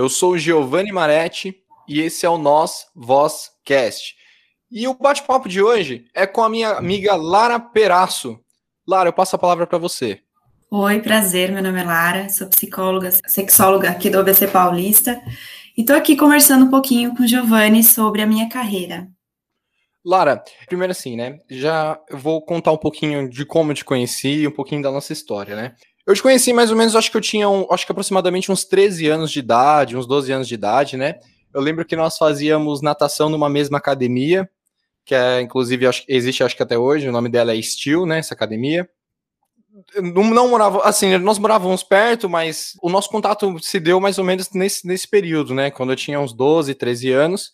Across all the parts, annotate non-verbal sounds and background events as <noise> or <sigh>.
Eu sou o Giovanni Maretti e esse é o Nós Voz Cast. E o bate-papo de hoje é com a minha amiga Lara Peraço. Lara, eu passo a palavra para você. Oi, prazer. Meu nome é Lara, sou psicóloga, sexóloga aqui do ABC Paulista e estou aqui conversando um pouquinho com o Giovanni sobre a minha carreira. Lara, primeiro assim, né? Já vou contar um pouquinho de como eu te conheci e um pouquinho da nossa história, né? Eu te conheci mais ou menos, acho que eu tinha, um, acho que aproximadamente uns 13 anos de idade, uns 12 anos de idade, né? Eu lembro que nós fazíamos natação numa mesma academia, que é, inclusive, acho, existe acho que até hoje, o nome dela é Steel, né, essa academia. Não, não morava, assim, nós morávamos perto, mas o nosso contato se deu mais ou menos nesse, nesse período, né, quando eu tinha uns 12, 13 anos.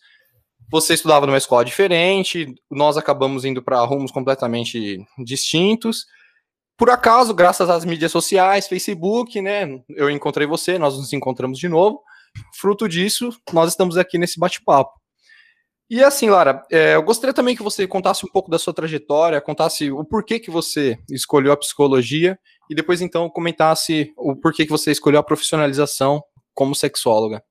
Você estudava numa escola diferente, nós acabamos indo para rumos completamente distintos. Por acaso, graças às mídias sociais, Facebook, né, eu encontrei você, nós nos encontramos de novo. Fruto disso, nós estamos aqui nesse bate-papo. E assim, Lara, é, eu gostaria também que você contasse um pouco da sua trajetória, contasse o porquê que você escolheu a psicologia e depois então comentasse o porquê que você escolheu a profissionalização como sexóloga.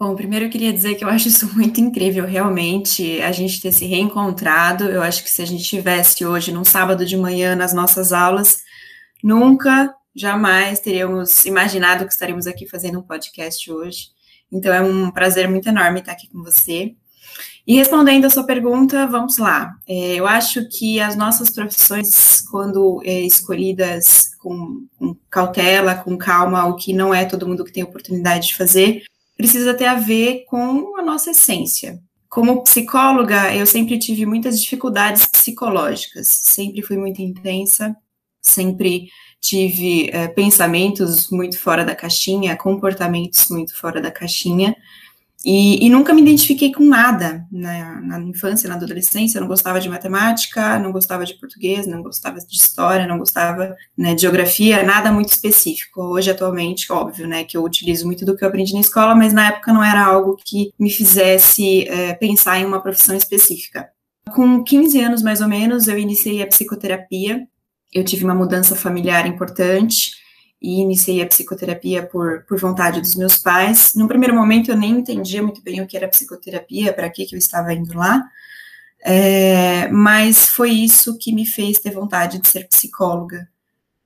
Bom, primeiro eu queria dizer que eu acho isso <laughs> muito incrível, realmente, a gente ter se reencontrado. Eu acho que se a gente tivesse hoje, num sábado de manhã, nas nossas aulas, nunca, jamais teríamos imaginado que estaríamos aqui fazendo um podcast hoje. Então é um prazer muito enorme estar aqui com você. E respondendo a sua pergunta, vamos lá. É, eu acho que as nossas profissões, quando é, escolhidas com, com, cautela, com calma, o que não é todo mundo que tem oportunidade de fazer, precisa ter a ver com a nossa essência. Como psicóloga, eu sempre tive muitas dificuldades psicológicas, sempre fui muito intensa, sempre tive é, pensamentos muito fora da caixinha, comportamentos muito fora da caixinha, e, e, nunca me identifiquei com nada na, na, infância, na adolescência. Eu não gostava de matemática, não gostava de português, não gostava de história, não gostava né, de geografia, nada muito específico. Hoje, atualmente, óbvio, né, que eu utilizo muito do que eu aprendi na escola, mas na época não era algo que me fizesse é, pensar em uma profissão específica. Com 15 anos, mais ou menos, eu iniciei a psicoterapia. Eu tive uma mudança familiar importante e iniciei a psicoterapia por, por vontade dos meus pais. No primeiro momento eu nem entendia muito bem o que era psicoterapia, para que, que eu estava indo lá, é, mas foi isso que me fez ter vontade de ser psicóloga.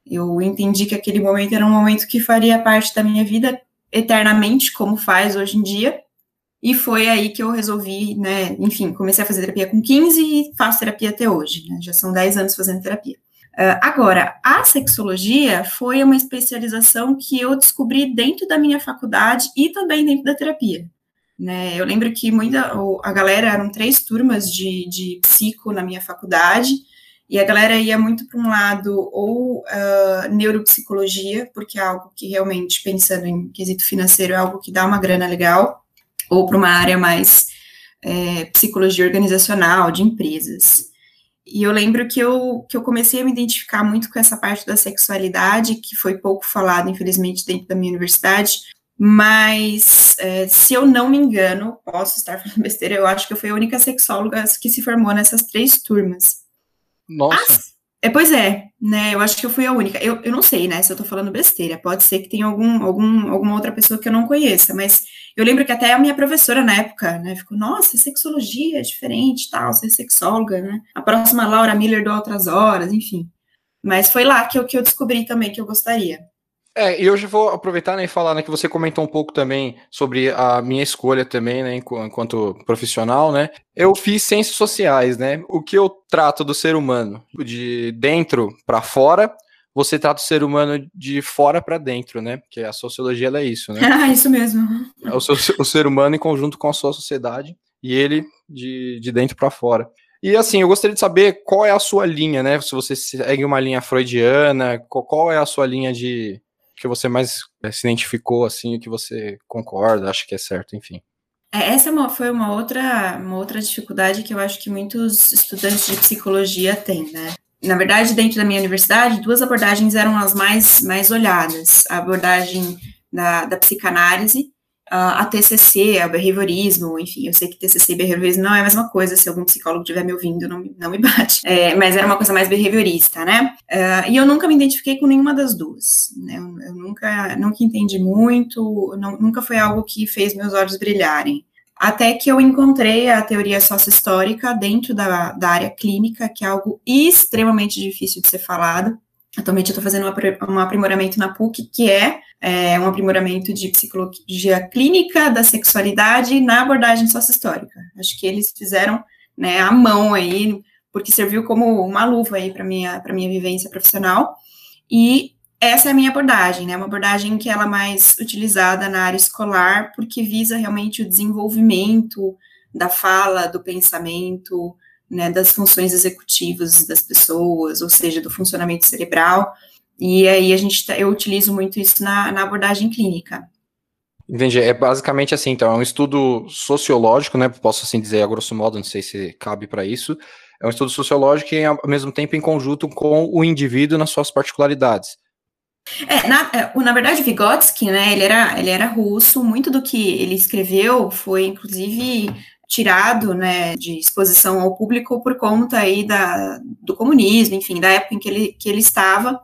Eu entendi que aquele momento era um momento que faria parte da minha vida eternamente, como faz hoje em dia, e foi aí que eu resolvi, né, enfim, comecei a fazer terapia com 15 e faço terapia até hoje, né, já são 10 anos fazendo terapia. Uh, agora, a sexologia foi uma especialização que eu descobri dentro da minha faculdade e também dentro da terapia. Né? Eu lembro que muita, a galera eram três turmas de, de psico na minha faculdade, e a galera ia muito para um lado ou uh, neuropsicologia, porque é algo que realmente, pensando em quesito financeiro, é algo que dá uma grana legal, ou para uma área mais é, psicologia organizacional, de empresas. E eu lembro que eu, que eu comecei a me identificar muito com essa parte da sexualidade, que foi pouco falado, infelizmente, dentro da minha universidade. Mas, é, se eu não me engano, posso estar <laughs> falando besteira, eu acho que eu fui a única sexóloga que se formou nessas três turmas. Nossa! As, é, pois é, né? Eu acho que eu fui a única. Eu, eu não sei, né? Se eu tô falando besteira. Pode ser que tenha algum, algum, alguma outra pessoa que eu não conheça, mas eu lembro que até a minha professora na época, né, ficou, nossa, sexologia é diferente, tal, ser sexóloga, né? A próxima Laura Miller do Outras Horas, enfim. Mas foi lá que eu, que eu descobri também que eu gostaria. É, e hoje vou aproveitar né, e falar né, que você comentou um pouco também sobre a minha escolha também, né, enquanto profissional, né? Eu fiz ciências sociais, né? O que eu trato do ser humano de dentro para fora, você trata o ser humano de fora para dentro, né? Porque a sociologia é isso, né? Ah, <laughs> isso mesmo. É o, seu, o ser humano em conjunto com a sua sociedade e ele de, de dentro para fora. E assim, eu gostaria de saber qual é a sua linha, né? Se você segue uma linha freudiana, qual é a sua linha de, que você mais eh, se identificou, assim, o que você concorda, acha que é certo, enfim. É, essa é foi uma outra, uma outra dificuldade que eu acho que muitos estudantes de psicologia têm, né? Na verdade, dentro da minha universidade, duas abordagens eram as mais, mais olhadas. A abordagem da, da psicanálise a TCC, é o behaviorismo, enfim, eu sei que TCC e behaviorismo não é a mesma coisa, se algum psicólogo estiver me ouvindo, não, não me <laughs> bate, é, mas era uma coisa mais behaviorista, né? Uh, e eu nunca me identifiquei com nenhuma das duas, né? Eu, eu, nunca, nunca entendi muito, não, nunca foi algo que fez meus olhos brilharem. Até que eu encontrei a teoria sócio-histórica dentro da, da área clínica, que é algo extremamente difícil de ser falado. Atualmente eu estou fazendo um aprimoramento na PUC, que é, é, um aprimoramento de psicologia clínica da sexualidade na abordagem sócio-histórica. Acho que eles fizeram né, a mão aí, porque serviu como uma luva aí para minha para minha vivência profissional. E essa é a minha abordagem, né? Uma abordagem que ela é mais utilizada na área escolar, porque visa realmente o desenvolvimento da fala, do pensamento, né, das funções executivas das pessoas, ou seja, do funcionamento cerebral. E aí a gente tá, eu utilizo muito isso na, na abordagem clínica. Entendi. É basicamente assim, então, é um estudo sociológico, né? Posso assim dizer, a grosso modo, não sei se cabe para isso. É um estudo sociológico e, ao mesmo tempo, em conjunto com o indivíduo nas suas particularidades. É, na, é, na verdade, Vygotsky, né, ele era, ele era russo, muito do que ele escreveu foi, inclusive, tirado, né, de exposição ao público por conta aí da, do comunismo, enfim, da época em que ele, que ele estava,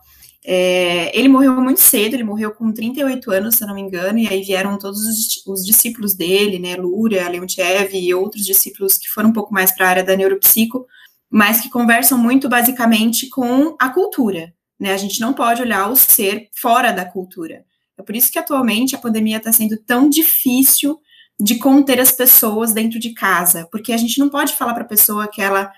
é, ele morreu muito cedo, ele morreu com 38 anos, se eu não me engano, e aí vieram todos os, os discípulos dele, né, Luria, Leontiev e outros discípulos que foram um pouco mais para a área da neuropsico, mas que conversam muito basicamente com a cultura, né, a gente não pode olhar o ser fora da cultura. É por isso que atualmente a pandemia está sendo tão difícil de conter as pessoas dentro de casa, porque a gente não pode falar para a pessoa que ela,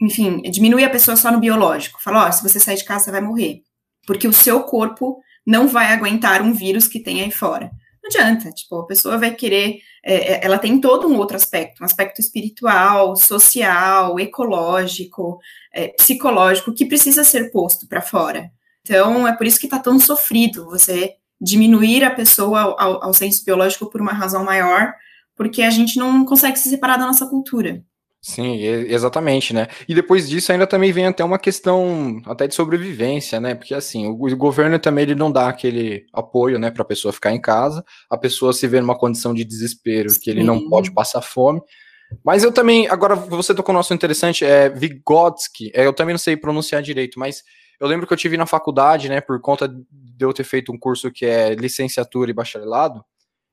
enfim, diminui a pessoa só no biológico, fala, ó, oh, se você sair de casa, você vai morrer porque o seu corpo não vai aguentar um vírus que tem aí fora. Não adianta, tipo, a pessoa vai querer, é, é, ela tem todo um outro aspecto, um aspecto espiritual, social, ecológico, é, psicológico, que precisa ser posto para fora. Então, é por isso que está tão sofrido você diminuir a pessoa ao, ao senso biológico por uma razão maior, porque a gente não consegue se separar da nossa cultura. Sim, exatamente, né? E depois disso ainda também vem até uma questão até de sobrevivência, né? Porque assim, o governo também ele não dá aquele apoio, né, para a pessoa ficar em casa, a pessoa se vê numa condição de desespero que ele não pode passar fome. Mas eu também, agora você tocou no nosso interessante, é Vygotsky, é, eu também não sei pronunciar direito, mas eu lembro que eu tive na faculdade, né, por conta de eu ter feito um curso que é licenciatura e bacharelado,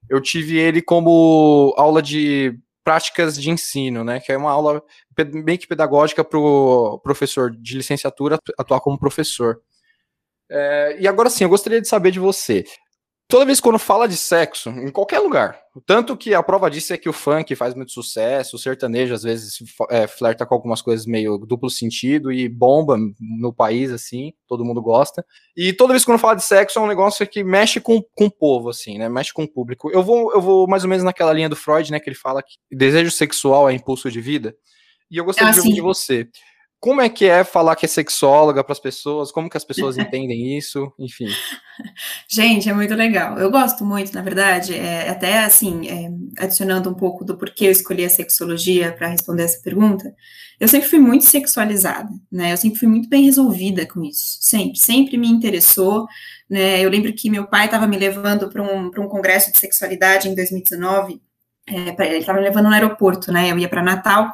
eu tive ele como aula de práticas de ensino, né? Que é uma aula bem que pedagógica para o professor de licenciatura atuar como professor. É, e agora sim, eu gostaria de saber de você toda vez quando fala de sexo, em qualquer lugar, tanto que a prova disso é que o funk faz muito sucesso, o sertanejo às vezes é, flerta com algumas coisas meio duplo sentido e bomba no país, assim, todo mundo gosta. E toda vez quando fala de sexo é um negócio que mexe com, com o povo, assim, né? Mexe com o público. Eu vou, eu vou mais ou menos naquela linha do Freud, né? Que ele fala que desejo sexual é impulso de vida. E eu gostaria ah, de ouvir de você como é que é falar que é sexóloga para as pessoas? Como que as pessoas entendem isso? Enfim. <laughs> Gente, é muito legal. Eu gosto muito, na verdade, é, até assim, é, adicionando um pouco do porquê eu escolhi a sexologia para responder essa pergunta. Eu sempre fui muito sexualizada, né? Eu sempre fui muito bem resolvida com isso. Sempre, sempre me interessou. Né? Eu lembro que meu pai estava me levando para um, um congresso de sexualidade em 2019. É, ele estava me levando no aeroporto, né? Eu ia para Natal.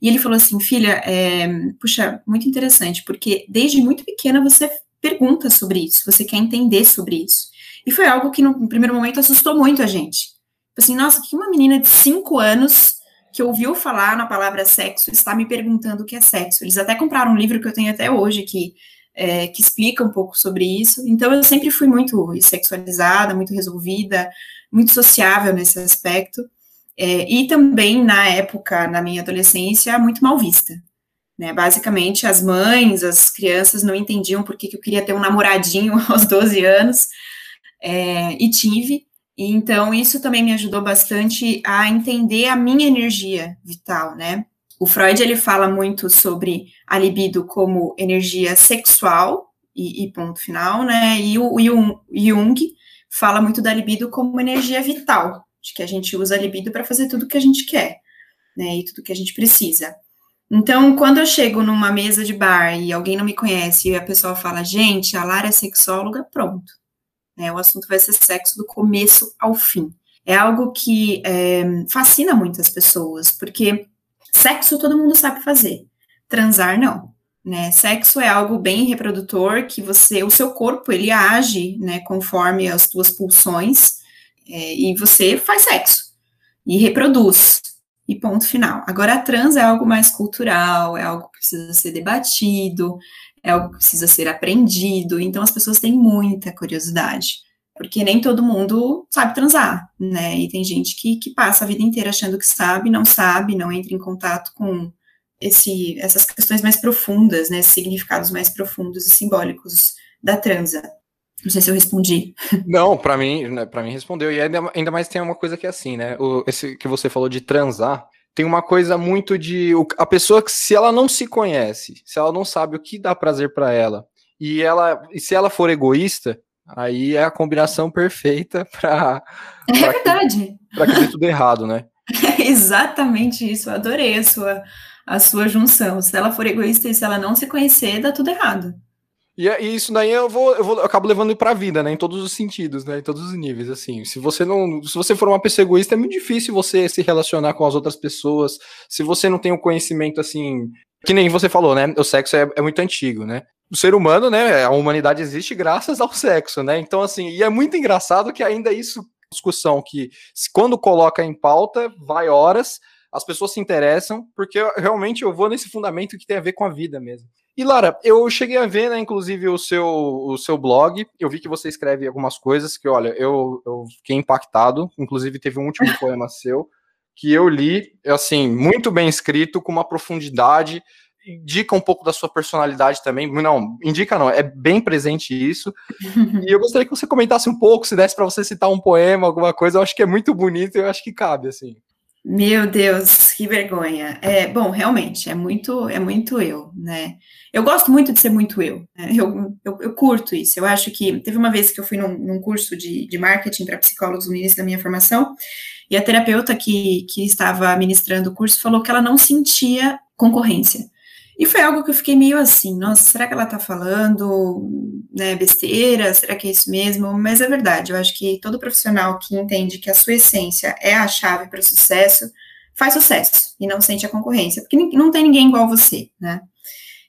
E ele falou assim, filha, é, puxa, muito interessante, porque desde muito pequena você pergunta sobre isso, você quer entender sobre isso. E foi algo que no primeiro momento assustou muito a gente. Assim, nossa, que uma menina de cinco anos que ouviu falar na palavra sexo está me perguntando o que é sexo. Eles até compraram um livro que eu tenho até hoje que, é, que explica um pouco sobre isso. Então eu sempre fui muito sexualizada, muito resolvida, muito sociável nesse aspecto. É, e também, na época, na minha adolescência, muito mal vista. Né? Basicamente, as mães, as crianças não entendiam por que, eu queria ter um namoradinho <laughs> aos 12 anos, é, e tive. E, então, isso também me ajudou bastante a entender a minha energia vital, né? O Freud, ele fala muito sobre a libido como energia sexual, e, e ponto final, né? E o, e o Jung fala muito da libido como energia vital, de que a gente usa a libido para fazer tudo que a gente quer, né, e tudo que a gente precisa. Então, quando eu chego numa mesa de bar e alguém não me conhece e a pessoa fala, gente, a Lara é sexóloga, pronto. Né, o assunto vai ser sexo do começo ao fim. É algo que é, fascina muitas pessoas, porque sexo todo mundo sabe fazer, transar não. né? Sexo é algo bem reprodutor que você, o seu corpo, ele age, né, conforme as suas pulsões, é, e você faz sexo e reproduz. E ponto final. Agora, a trans é algo mais cultural, é algo que precisa ser debatido, é algo que precisa ser aprendido. Então, as pessoas têm muita curiosidade, porque nem todo mundo sabe transar, né? E tem gente que, que passa a vida inteira achando que sabe, não sabe, não entra em contato com esse, essas questões mais profundas, né? Significados mais profundos e simbólicos da transa. Não sei se eu respondi. Não, para mim, né, para mim respondeu. E ainda, ainda mais tem uma coisa que é assim, né? O, esse que você falou de transar, tem uma coisa muito de a pessoa que se ela não se conhece, se ela não sabe o que dá prazer para ela, e ela e se ela for egoísta, aí é a combinação perfeita <laughs> para É verdade. Para que dê tudo errado, né? <laughs> É exatamente isso. Eu adorei a sua a sua junção. Se ela for egoísta e se ela não se conhecer, dá tudo errado. E, é, e isso daí eu vou, eu vou eu acabo levando para a vida, né? Em todos os sentidos, né? Em todos os níveis, assim. Se você não, se você for uma pessoa egoísta, é muito difícil você se relacionar com as outras pessoas. Se você não tem o um conhecimento assim, que nem você falou, né? O sexo é, é muito antigo, né? O ser humano, né? A humanidade existe graças ao sexo, né? Então, assim, e é muito engraçado que ainda isso discussão que quando coloca em pauta vai horas, as pessoas se interessam porque eu, realmente eu vou nesse fundamento que tem a ver com a vida mesmo. E Lara, eu cheguei a ver, né, inclusive, o seu, o seu blog. Eu vi que você escreve algumas coisas que, olha, eu, eu fiquei impactado. Inclusive, teve um último <laughs> poema seu que eu li, assim, muito bem escrito, com uma profundidade. Indica um pouco da sua personalidade também. Não, indica não, é bem presente isso. e eu gostaria que você comentasse um pouco, se desse para você citar um poema, alguma coisa. Eu acho que é muito bonito e eu acho que cabe, assim. Meu Deus, que vergonha. É, bom, realmente, é muito, é muito eu, né? Eu gosto muito de ser muito eu, né? eu, eu, eu, curto isso. Eu acho que teve uma vez que eu fui num, num curso de, de marketing para psicólogos no início da minha formação, e a terapeuta que, que estava ministrando o curso falou que ela não sentia concorrência. E foi algo que eu fiquei meio assim, nossa, será que ela tá falando, né, besteira? Será que é isso mesmo? Mas é verdade, eu acho que todo profissional que entende que a sua essência é a chave para o sucesso, faz sucesso e não sente a concorrência, porque não tem ninguém igual você, né?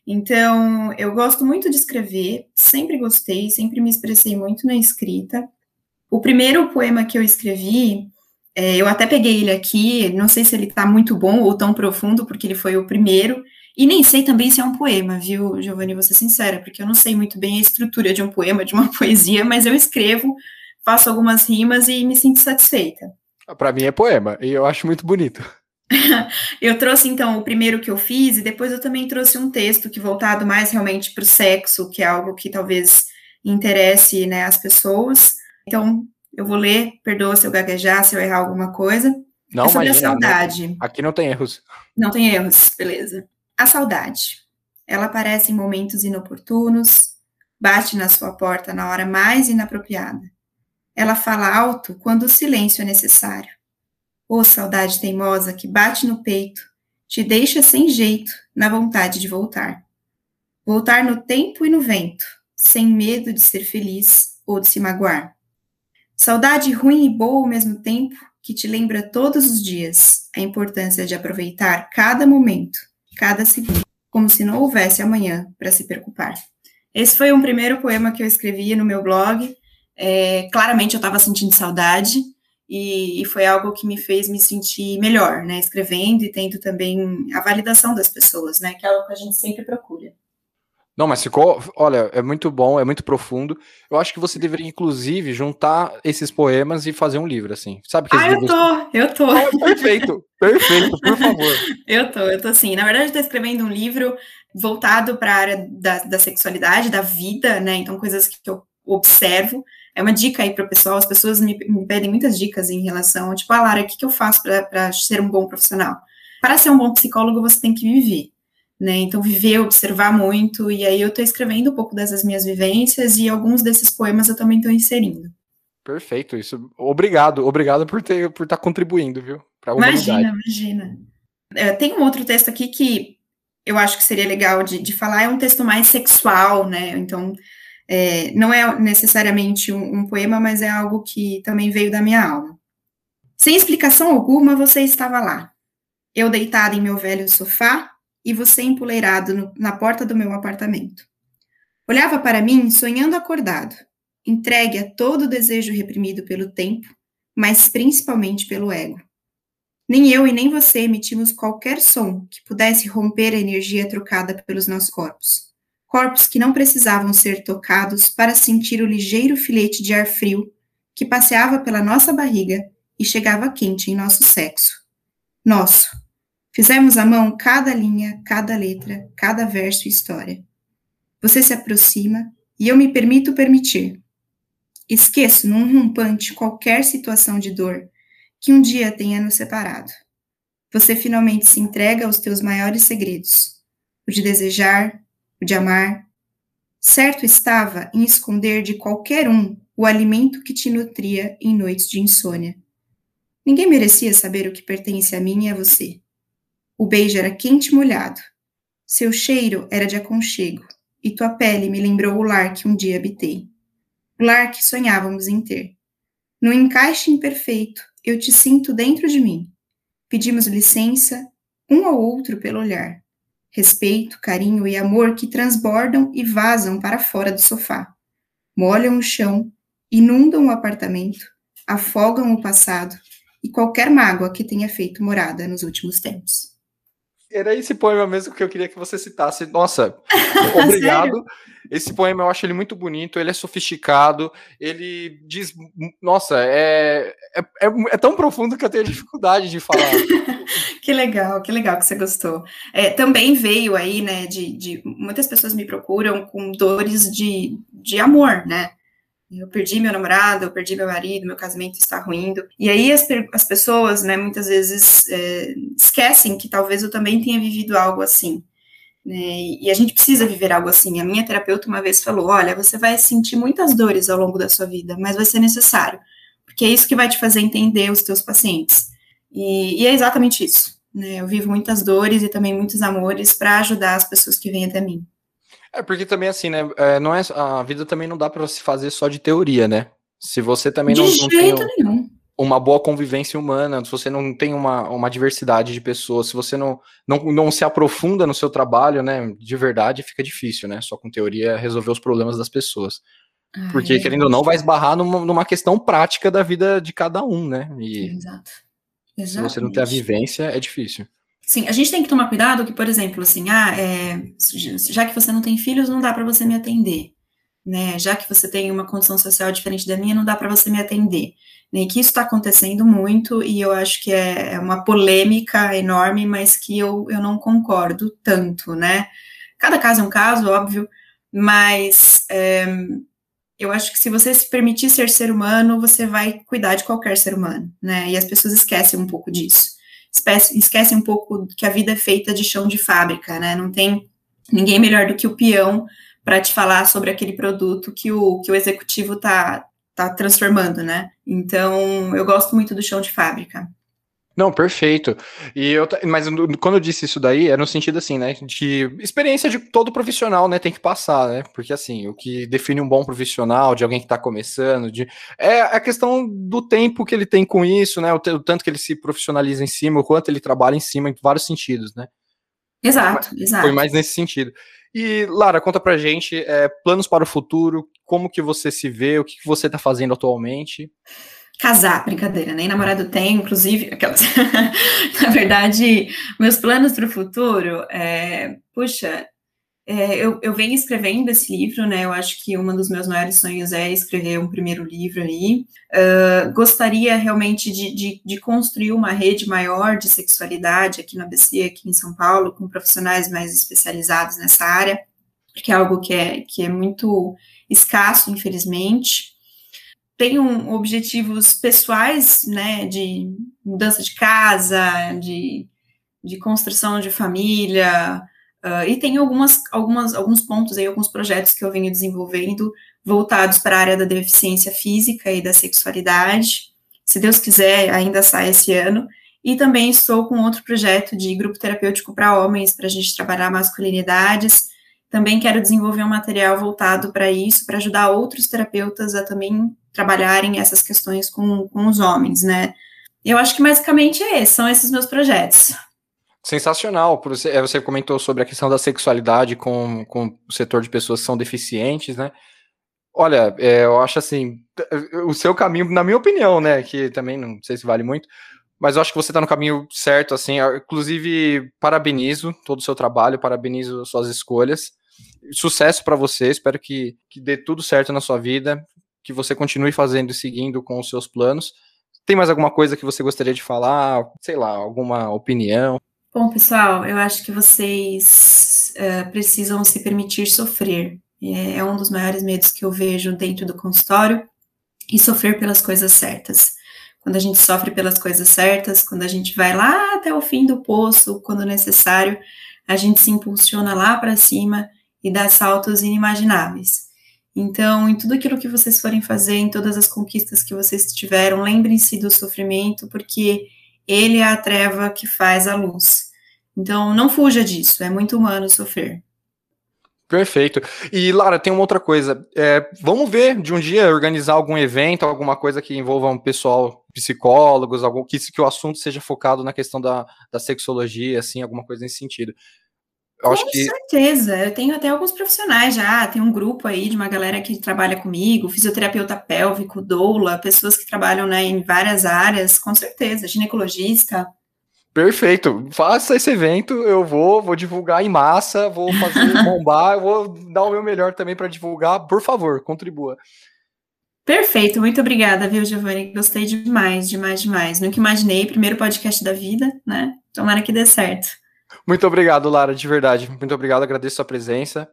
Então, eu gosto muito de escrever, sempre gostei, sempre me expressei muito na escrita. O primeiro poema que eu escrevi, é, eu até peguei ele aqui, não sei se ele tá muito bom ou tão profundo, porque ele foi o primeiro, e nem sei também se é um poema, viu, Giovanni, vou ser sincera, porque eu não sei muito bem a estrutura de um poema, de uma <laughs> poesia, mas eu escrevo, faço algumas rimas e me sinto satisfeita. Para mim é poema, e eu acho muito bonito. <laughs> eu trouxe então o primeiro que eu fiz, e depois eu também trouxe um texto que voltado mais realmente para o sexo, que é algo que talvez interesse né, as pessoas. Então, eu vou ler, perdoa se eu gaguejar, se eu errar alguma coisa. Não, é sobre imagina, a saudade. Não, aqui não tem erros. Não tem erros, beleza. A saudade. Ela aparece em momentos inoportunos, bate na sua porta na hora mais inapropriada. Ela fala alto quando o silêncio é necessário. Ô oh, saudade teimosa que bate no peito, te deixa sem jeito na vontade de voltar. Voltar no tempo e no vento, sem medo de ser feliz ou de se magoar. Saudade ruim e boa ao mesmo tempo, que te lembra todos os dias a importância de aproveitar cada momento cada segundo, como se não houvesse amanhã para se preocupar. Esse foi um primeiro poema que eu escrevi no meu blog. É, claramente eu estava sentindo saudade e, e, foi algo que me fez me sentir melhor, né? Escrevendo e tendo também a validação das pessoas, né? Que é algo que a gente sempre procura. Não, mas ficou, olha, é muito bom, é muito profundo. Eu acho que você deveria, inclusive, juntar esses poemas e fazer um livro, assim. Sabe que Ah, eu tô, eu tô. Ah, perfeito, perfeito, por favor. <laughs> eu tô, eu tô sim. Na verdade, eu tô escrevendo um livro voltado para a área da, da sexualidade, da vida, né? Então, coisas que eu observo. É uma dica aí para o pessoal, as pessoas me, me, pedem muitas dicas em relação, tipo, ah, Lara, o que, que eu faço para ser um bom profissional? Para ser um bom psicólogo, você tem que viver né? Então, viver, observar muito, e aí eu estou escrevendo um pouco dessas minhas vivências e alguns desses poemas eu também estou inserindo. Perfeito, isso. Obrigado, obrigado por ter por estar tá contribuindo, viu? imagina, imagina. É, tem um outro texto aqui que eu acho que seria legal de, de falar, é um texto mais sexual, né? Então, é, não é necessariamente um, um poema, mas é algo que também veio da minha alma. Sem explicação alguma, você estava lá. Eu deitada em meu velho sofá, e você empoleirado no, na porta do meu apartamento. Olhava para mim sonhando acordado, entregue a todo o desejo reprimido pelo tempo, mas principalmente pelo ego. Nem eu e nem você emitimos qualquer som que pudesse romper a energia trocada pelos nossos corpos. Corpos que não precisavam ser tocados para sentir o ligeiro filete de ar frio que passeava pela nossa barriga e chegava quente em nosso sexo. Nosso. Fizemos à mão cada linha, cada letra, cada verso e história. Você se aproxima e eu me permito permitir. Esqueço num rompante qualquer situação de dor que um dia tenha nos separado. Você finalmente se entrega aos teus maiores segredos: o de desejar, o de amar. Certo estava em esconder de qualquer um o alimento que te nutria em noites de insônia. Ninguém merecia saber o que pertence a mim e a você. O beijo era quente e molhado. Seu cheiro era de aconchego, e tua pele me lembrou o lar que um dia habitei. O lar que sonhávamos em ter. No encaixe imperfeito, eu te sinto dentro de mim. Pedimos licença, um ao outro pelo olhar. Respeito, carinho e amor que transbordam e vazam para fora do sofá. Molham o chão inundam o apartamento, afogam o passado e qualquer mágoa que tenha feito morada nos últimos tempos. Era esse poema mesmo que eu queria que você citasse. Nossa, <laughs> obrigado. esse poema eu acho ele muito bonito, ele é sofisticado, ele diz. Nossa, é, é, é, é tão profundo que eu tenho dificuldade de falar. <laughs> que legal, que legal que você gostou. É, também veio aí, né, de, de. Muitas pessoas me procuram com dores de, de amor, né? Eu perdi meu namorado, eu perdi meu marido, meu casamento está ruindo. E aí as, as pessoas, né, muitas vezes é, esquecem que talvez eu também tenha vivido algo assim. Né, e a gente precisa viver algo assim. A minha terapeuta uma vez falou: olha, você vai sentir muitas dores ao longo da sua vida, mas vai ser necessário, porque é isso que vai te fazer entender os teus pacientes. E, e é exatamente isso. Né, eu vivo muitas dores e também muitos amores para ajudar as pessoas que vêm até mim. É porque também assim, né? É, não é, a vida também não dá para se fazer só de teoria, né? Se você também não, não tem um, uma boa convivência humana, se você não tem uma, uma diversidade de pessoas, se você não, não, não se aprofunda no seu trabalho, né? De verdade, fica difícil, né? Só com teoria resolver os problemas das pessoas. Ai, porque, querendo ou não, vai esbarrar numa, numa questão prática da vida de cada um, né? E Exato. Se você não tem a vivência, é difícil. Sim, a gente tem que tomar cuidado que, por exemplo, assim, ah, é, já que você não tem filhos, não dá para você me atender, né? Já que você tem uma condição social diferente da minha, não dá para você me atender. Né? Que isso está acontecendo muito e eu acho que é, é uma polêmica enorme, mas que eu, eu não concordo tanto, né? Cada caso é um caso, óbvio, mas é, eu acho que se você se permitir ser ser humano, você vai cuidar de qualquer ser humano, né? E as pessoas esquecem um pouco disso esquece um pouco que a vida é feita de chão de fábrica, né? Não tem ninguém melhor do que o peão para te falar sobre aquele produto que o, que o executivo está tá transformando, né? Então, eu gosto muito do chão de fábrica. Não, perfeito. E eu, mas quando eu disse isso daí, era no sentido assim, né, de experiência de todo profissional, né, tem que passar, né, porque assim, o que define um bom profissional, de alguém que está começando, de, é a questão do tempo que ele tem com isso, né, o, o, tanto que ele se profissionaliza em cima, o quanto ele trabalha em cima, em vários sentidos, né. Exato, exato. Foi mais nesse sentido. E, Lara, conta pra gente, é, planos para o futuro, como que você se vê, o que, que você está fazendo atualmente? Casar, brincadeira, nem namorado tem, inclusive, aquelas. <laughs> Na verdade, meus planos para o futuro, é, puxa, é, eu, eu venho escrevendo esse livro, né? Eu acho que um dos meus maiores sonhos é escrever um primeiro livro aí. Uh, gostaria realmente de, de, de, construir uma rede maior de sexualidade aqui na ABC, aqui em São Paulo, com profissionais mais especializados nessa área, porque é algo que é, que é muito escasso, infelizmente tenho objetivos pessoais, né, de mudança de casa, de, de construção de família, uh, e tem algumas, algumas, alguns pontos aí, alguns projetos que eu venho desenvolvendo voltados para a área da deficiência física e da sexualidade. Se Deus quiser, ainda sai esse ano. E também estou com outro projeto de grupo terapêutico para homens, para a gente trabalhar masculinidades. Também quero desenvolver um material voltado para isso, para ajudar outros terapeutas a também trabalharem essas questões com, com os homens, né? Eu acho que basicamente é esse, são esses meus projetos. Sensacional. Você, é, você comentou sobre a questão da sexualidade com, com o setor de pessoas que são deficientes, né? Olha, é, eu acho assim, o seu caminho, na minha opinião, né, que também não sei se vale muito, mas eu acho que você está no caminho certo, assim, inclusive parabenizo todo o seu trabalho, parabenizo suas escolhas, sucesso para você, espero que, que dê tudo certo na sua vida, que você continue fazendo e seguindo com os seus planos. Tem mais alguma coisa que você gostaria de falar? Sei lá, alguma opinião? Bom, pessoal, eu acho que vocês uh, precisam se permitir sofrer. É, é um dos maiores medos que eu vejo dentro do consultório e sofrer pelas coisas certas. Quando a gente sofre pelas coisas certas, quando a gente vai lá até o fim do poço, quando necessário, a gente se impulsiona lá para cima e dá saltos inimagináveis. Então, em tudo aquilo que vocês forem fazer, em todas as conquistas que vocês tiveram, lembrem-se do sofrimento, porque ele é a treva que faz a luz. Então, não fuja disso, é muito humano sofrer. Perfeito. E, Lara, tem uma outra coisa. É, vamos ver de um dia organizar algum evento, alguma coisa que envolva um pessoal, psicólogos, algum, que, que o assunto seja focado na questão da, da sexologia, assim, alguma coisa nesse sentido. Eu Com que... certeza, eu tenho até alguns profissionais já, tem um grupo aí de uma galera que trabalha comigo, fisioterapeuta pélvico, doula, pessoas que trabalham né, em várias áreas, com certeza, ginecologista. Perfeito. Faça esse evento, eu vou, vou divulgar em massa, vou fazer <laughs> bombar, vou dar o meu melhor também para divulgar. Por favor, contribua. Perfeito, muito obrigada, viu, Giovanni? Gostei demais, demais, demais. Nunca imaginei, primeiro podcast da vida, né? Tomara que dê certo. Muito obrigado, Lara, de verdade. Muito obrigado, agradeço a sua presença.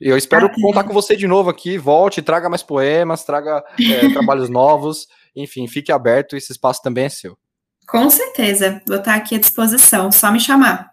Eu espero ah, contar com você de novo aqui. Volte, traga mais poemas, traga é, <laughs> trabalhos novos. Enfim, fique aberto, esse espaço também é seu. Com certeza, vou estar aqui à disposição, só me chamar.